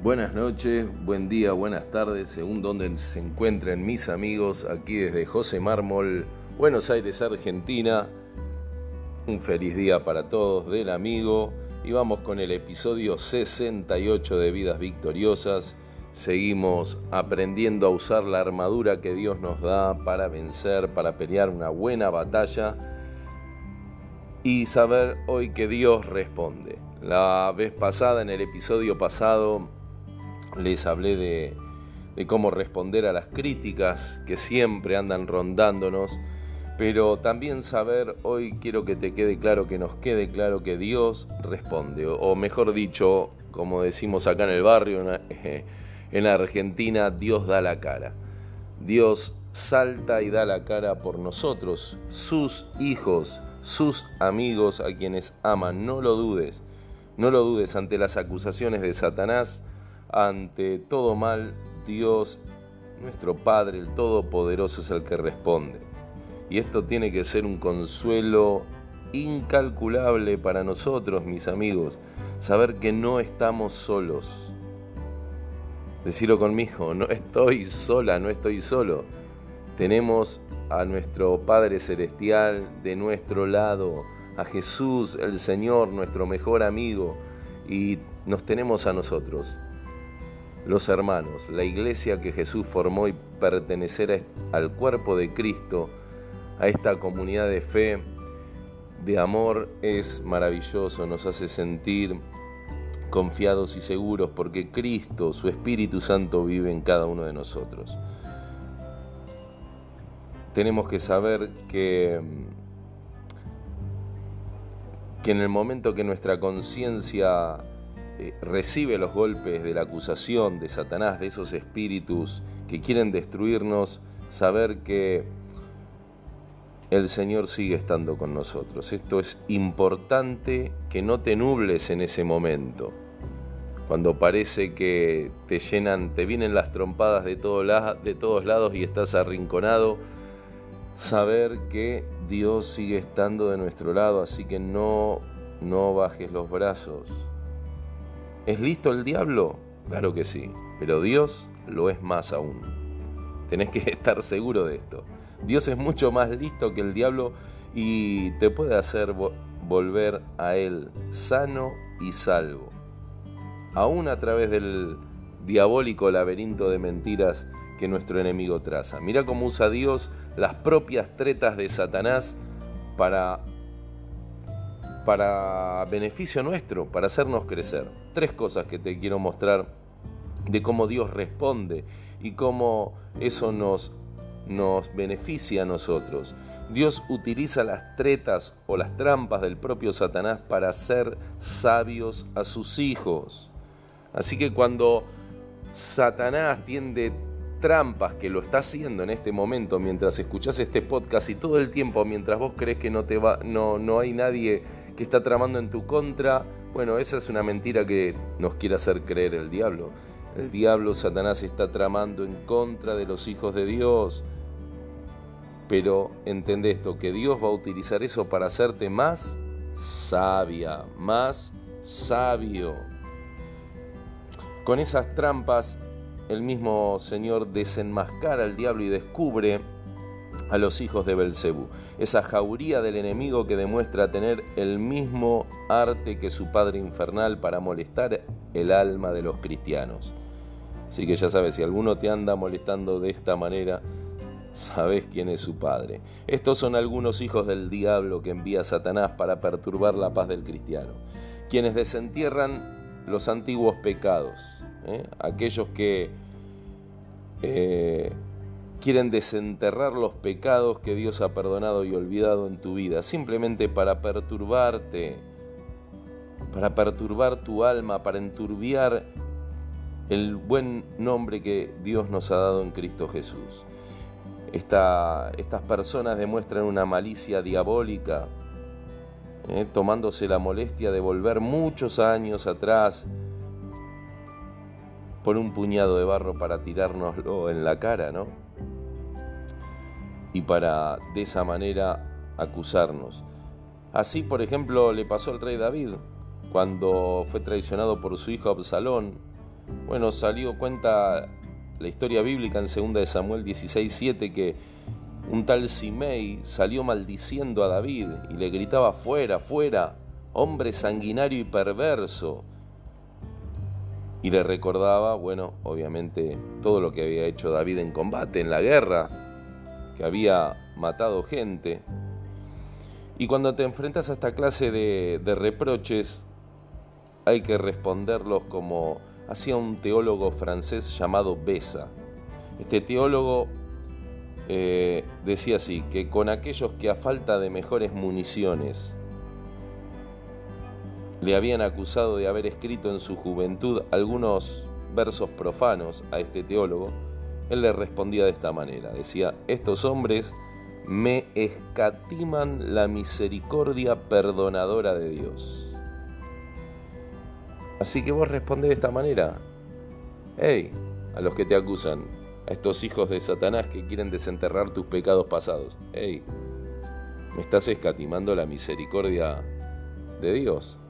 Buenas noches, buen día, buenas tardes, según donde se encuentren mis amigos, aquí desde José Mármol, Buenos Aires, Argentina. Un feliz día para todos del amigo y vamos con el episodio 68 de Vidas Victoriosas. Seguimos aprendiendo a usar la armadura que Dios nos da para vencer, para pelear una buena batalla y saber hoy que Dios responde. La vez pasada, en el episodio pasado, les hablé de, cómo responder a las críticas que siempre andan rondándonos, pero también saber, hoy quiero que te quede claro, que nos quede claro que Dios responde, o mejor dicho, como decimos acá en el barrio, en Argentina, Dios da la cara. Dios salta y da la cara por nosotros, sus hijos, sus amigos a quienes aman. No lo dudes, no lo dudes ante las acusaciones de Satanás ante todo mal, Dios, nuestro Padre, el Todopoderoso, es el que responde. Y esto tiene que ser un consuelo incalculable para nosotros, mis amigos, saber que no estamos solos. Decirlo conmigo, no estoy sola, no estoy solo. Tenemos a nuestro Padre Celestial de nuestro lado, a Jesús, el Señor, nuestro mejor amigo, y nos tenemos a nosotros los hermanos, la iglesia que Jesús formó y pertenecer al cuerpo de Cristo, a esta comunidad de fe, de amor, es maravilloso, nos hace sentir confiados y seguros porque Cristo, su Espíritu Santo, vive en cada uno de nosotros. Tenemos que saber que, que en el momento que nuestra conciencia eh, recibe los golpes de la acusación de Satanás, de esos espíritus que quieren destruirnos, saber que el Señor sigue estando con nosotros. Esto es importante que no te nubles en ese momento. Cuando parece que te llenan, te vienen las trompadas de, de todos lados y estás arrinconado, saber que Dios sigue estando de nuestro lado, así que no, no bajes los brazos, ¿Es listo el diablo? Claro que sí, pero Dios lo es más aún. Tenés que estar seguro de esto. Dios es mucho más listo que el diablo y te puede hacer volver a Él sano y salvo. Aún a través del diabólico laberinto de mentiras que nuestro enemigo traza. Mira cómo usa Dios las propias tretas de Satanás para para beneficio nuestro, para hacernos crecer. Tres cosas que te quiero mostrar de cómo Dios responde y cómo eso nos, nos beneficia a nosotros. Dios utiliza las tretas o las trampas del propio Satanás para hacer sabios a sus hijos. Así que cuando Satanás tiende trampas que lo está haciendo en este momento mientras escuchas este podcast y todo el tiempo mientras vos crees que no te va no no hay nadie que está tramando en tu contra. Bueno, esa es una mentira que nos quiere hacer creer el diablo. El diablo, Satanás, está tramando en contra de los hijos de Dios. Pero entende esto, que Dios va a utilizar eso para hacerte más sabia, más sabio. Con esas trampas, el mismo Señor desenmascara al diablo y descubre a los hijos de Belcebú, esa jauría del enemigo que demuestra tener el mismo arte que su padre infernal para molestar el alma de los cristianos. Así que ya sabes, si alguno te anda molestando de esta manera, sabes quién es su padre. Estos son algunos hijos del diablo que envía Satanás para perturbar la paz del cristiano, quienes desentierran los antiguos pecados, ¿eh? aquellos que eh, quieren desenterrar los pecados que Dios ha perdonado y olvidado en tu vida, simplemente para perturbarte, para perturbar tu alma, para enturbiar el buen nombre que Dios nos ha dado en Cristo Jesús. estas personas demuestran una malicia diabólica, eh, tomándose la molestia de volver muchos años atrás por un puñado de barro para tirárnoslo en la cara, ¿no? Y para de esa manera acusarnos. Así, por ejemplo, le pasó al rey David cuando fue traicionado por su hijo Absalón. Bueno, salió cuenta la historia bíblica en 2 de Samuel 16:7 que un tal Simei salió maldiciendo a David y le gritaba fuera, fuera, hombre sanguinario y perverso. Y le recordaba, bueno, obviamente todo lo que había hecho David en combate, en la guerra, que había matado gente. Y cuando te enfrentas a esta clase de, reproches, hay que responderlos como hacía un teólogo francés llamado Besa. Este teólogo eh, decía así, que con aquellos que a falta de mejores municiones le habían acusado de haber escrito en su juventud algunos versos profanos a este teólogo, él le respondía de esta manera, decía, estos hombres me escatiman la misericordia perdonadora de Dios. Así que vos respondés de esta manera. Hey, a los que te acusan, a estos hijos de Satanás que quieren desenterrar tus pecados pasados. Hey, ¿me estás escatimando la misericordia de Dios?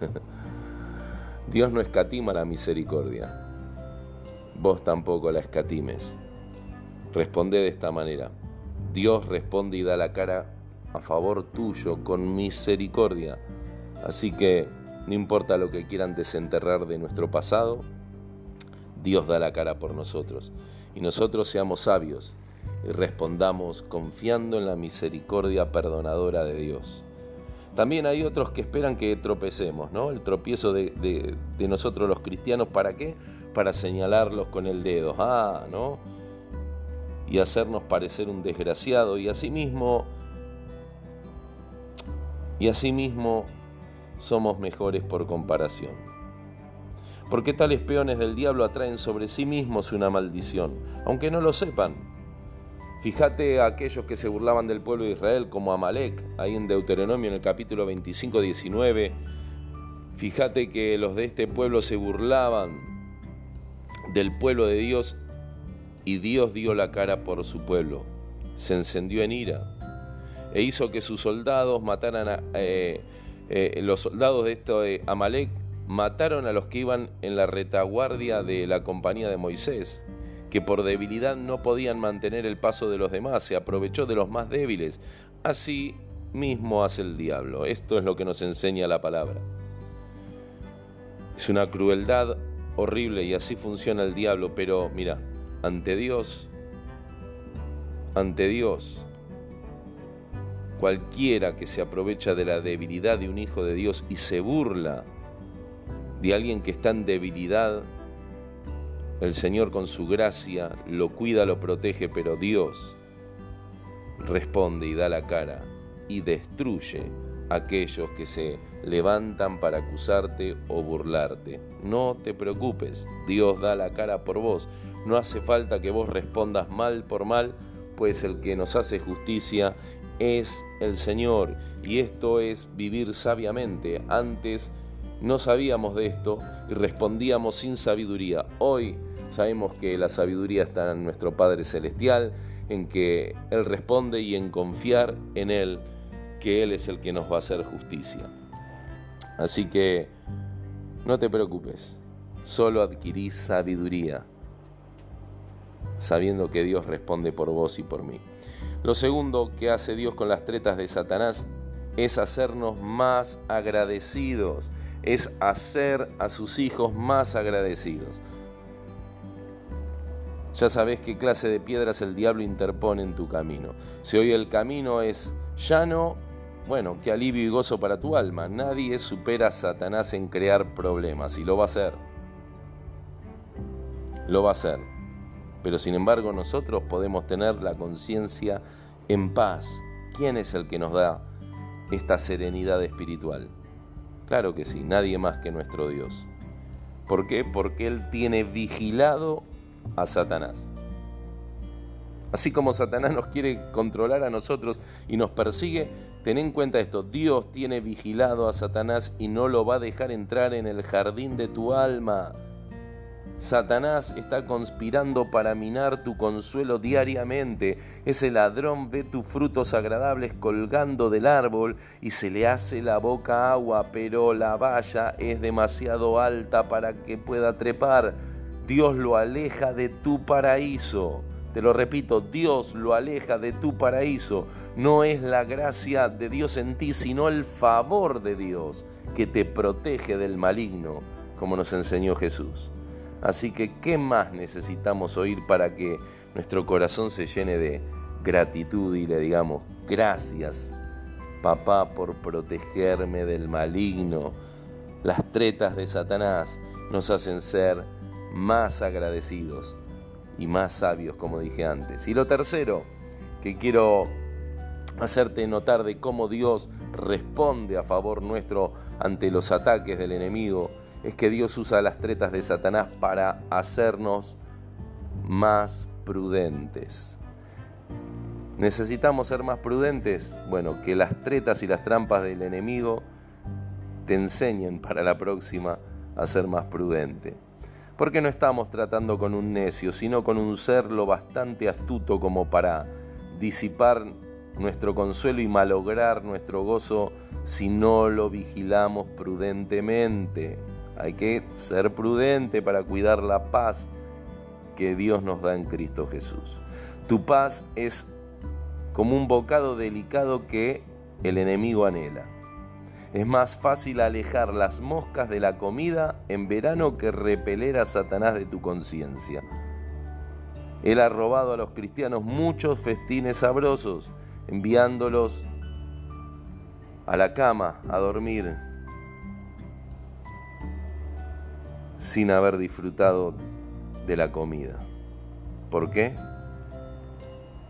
Dios no escatima la misericordia. Vos tampoco la escatimes. Responde de esta manera. Dios responde y da la cara a favor tuyo con misericordia. Así que no importa lo que quieran desenterrar de nuestro pasado, Dios da la cara por nosotros. Y nosotros seamos sabios y respondamos confiando en la misericordia perdonadora de Dios. También hay otros que esperan que tropecemos, ¿no? El tropiezo de, nosotros los cristianos, ¿para qué? Para señalarlos con el dedo, ah, ¿no? Y hacernos parecer un desgraciado y asimismo, y asimismo somos mejores por comparación. Porque tales peones del diablo atraen sobre sí mismos una maldición, aunque no lo sepan. Fíjate a aquellos que se burlaban del pueblo de Israel como Amalek, ahí en Deuteronomio en el capítulo 25, 19. Fíjate que los de este pueblo se burlaban del pueblo de Dios y Dios dio la cara por su pueblo. Se encendió en ira e hizo que sus soldados mataran a, eh, eh, los soldados de esto de Amalek mataron a los que iban en la retaguardia de la compañía de Moisés, que por debilidad no podían mantener el paso de los demás, se aprovechó de los más débiles. Así mismo hace el diablo. Esto es lo que nos enseña la palabra. Es una crueldad horrible y así funciona el diablo, pero mira, ante Dios, ante Dios, Cualquiera que se aprovecha de la debilidad de un hijo de Dios y se burla de alguien que está en debilidad, el Señor con su gracia lo cuida, lo protege, pero Dios responde y da la cara y destruye aquellos que se levantan para acusarte o burlarte. No te preocupes, Dios da la cara por vos. No hace falta que vos respondas mal por mal, pues el que nos hace justicia es el Señor y esto es vivir sabiamente. Antes no sabíamos de esto y respondíamos sin sabiduría. Hoy sabemos que la sabiduría está en nuestro Padre Celestial, en que Él responde y en confiar en Él, que Él es el que nos va a hacer justicia. Así que no te preocupes, solo adquirí sabiduría, sabiendo que Dios responde por vos y por mí. Lo segundo que hace Dios con las tretas de Satanás es hacernos más agradecidos, es hacer a sus hijos más agradecidos. Ya sabes qué clase de piedras el diablo interpone en tu camino. Si hoy el camino es llano, bueno, qué alivio y gozo para tu alma. Nadie supera a Satanás en crear problemas y lo va a hacer. Lo va a hacer. Pero sin embargo nosotros podemos tener la conciencia en paz. ¿Quién es el que nos da esta serenidad espiritual? Claro que sí, nadie más que nuestro Dios. ¿Por qué? Porque Él tiene vigilado a Satanás. Así como Satanás nos quiere controlar a nosotros y nos persigue, ten en cuenta esto, Dios tiene vigilado a Satanás y no lo va a dejar entrar en el jardín de tu alma. Satanás está conspirando para minar tu consuelo diariamente. Ese ladrón ve tus frutos agradables colgando del árbol y se le hace la boca agua, pero la valla es demasiado alta para que pueda trepar. Dios lo aleja de tu paraíso. Te lo repito, Dios lo aleja de tu paraíso. No es la gracia de Dios en ti, sino el favor de Dios que te protege del maligno, como nos enseñó Jesús. Así que, ¿qué más necesitamos oír para que nuestro corazón se llene de gratitud y le digamos, gracias, papá, por protegerme del maligno? Las tretas de Satanás nos hacen ser más agradecidos y más sabios, como dije antes. Y lo tercero que quiero hacerte notar de cómo Dios responde a favor nuestro ante los ataques del enemigo es que Dios usa las tretas de Satanás para hacernos más prudentes. ¿Necesitamos ser más prudentes? Bueno, que las tretas y las trampas del enemigo te enseñen para la próxima a ser más prudente. Porque no estamos tratando con un necio, sino con un ser lo bastante astuto como para disipar nuestro consuelo y malograr nuestro gozo si no lo vigilamos prudentemente. Hay que ser prudente para cuidar la paz que Dios nos da en Cristo Jesús. Tu paz es como un bocado delicado que el enemigo anhela. Es más fácil alejar las moscas de la comida en verano que repeler a Satanás de tu conciencia. Él ha robado a los cristianos muchos festines sabrosos, enviándolos a la cama a dormir sin haber disfrutado de la comida. ¿Por qué?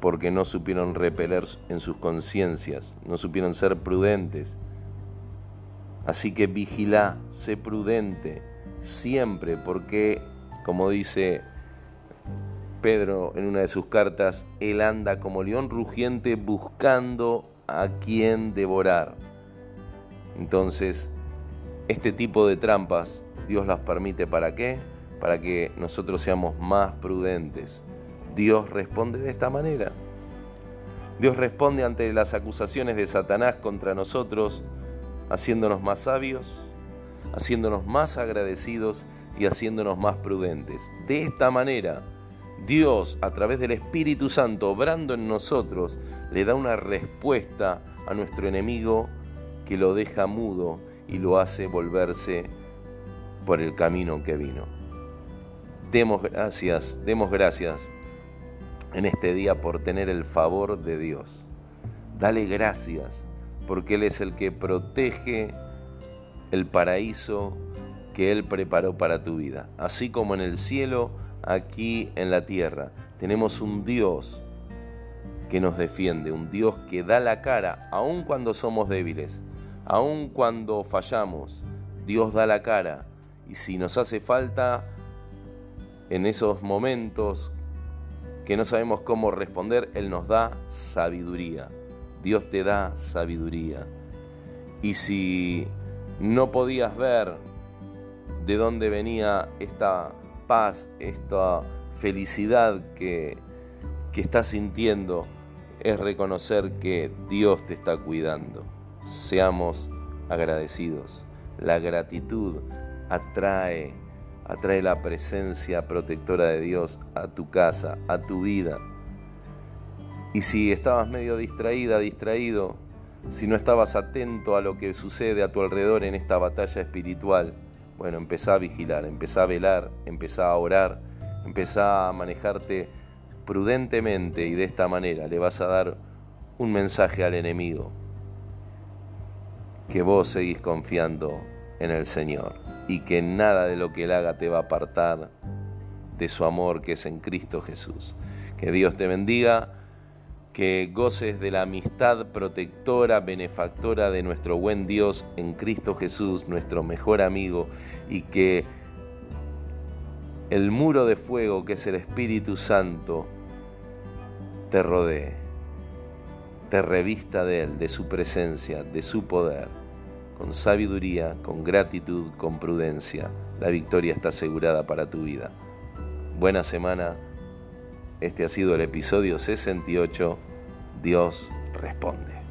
Porque no supieron repeler en sus conciencias, no supieron ser prudentes. Así que vigila, sé prudente siempre, porque, como dice Pedro en una de sus cartas, él anda como león rugiente buscando a quien devorar. Entonces, este tipo de trampas Dios las permite para qué? Para que nosotros seamos más prudentes. Dios responde de esta manera. Dios responde ante las acusaciones de Satanás contra nosotros, haciéndonos más sabios, haciéndonos más agradecidos y haciéndonos más prudentes. De esta manera, Dios, a través del Espíritu Santo, obrando en nosotros, le da una respuesta a nuestro enemigo que lo deja mudo y lo hace volverse por el camino que vino. Demos gracias, demos gracias en este día por tener el favor de Dios. Dale gracias porque Él es el que protege el paraíso que Él preparó para tu vida. Así como en el cielo, aquí en la tierra. Tenemos un Dios que nos defiende, un Dios que da la cara aun cuando somos débiles, aun cuando fallamos. Dios da la cara y si nos hace falta en esos momentos que no sabemos cómo responder, Él nos da sabiduría. Dios te da sabiduría. Y si no podías ver de dónde venía esta paz, esta felicidad que, que estás sintiendo, es reconocer que Dios te está cuidando. Seamos agradecidos. La gratitud atrae, atrae la presencia protectora de Dios a tu casa, a tu vida. Y si estabas medio distraída, distraído, si no estabas atento a lo que sucede a tu alrededor en esta batalla espiritual, bueno, empezá a vigilar, empezá a velar, empezá a orar, empezá a manejarte prudentemente y de esta manera le vas a dar un mensaje al enemigo que vos seguís confiando en el Señor y que nada de lo que Él haga te va a apartar de su amor que es en Cristo Jesús. Que Dios te bendiga, que goces de la amistad protectora, benefactora de nuestro buen Dios en Cristo Jesús, nuestro mejor amigo, y que el muro de fuego que es el Espíritu Santo te rodee, te revista de Él, de su presencia, de su poder con sabiduría, con gratitud, con prudencia. La victoria está asegurada para tu vida. Buena semana. Este ha sido el episodio 68. Dios responde.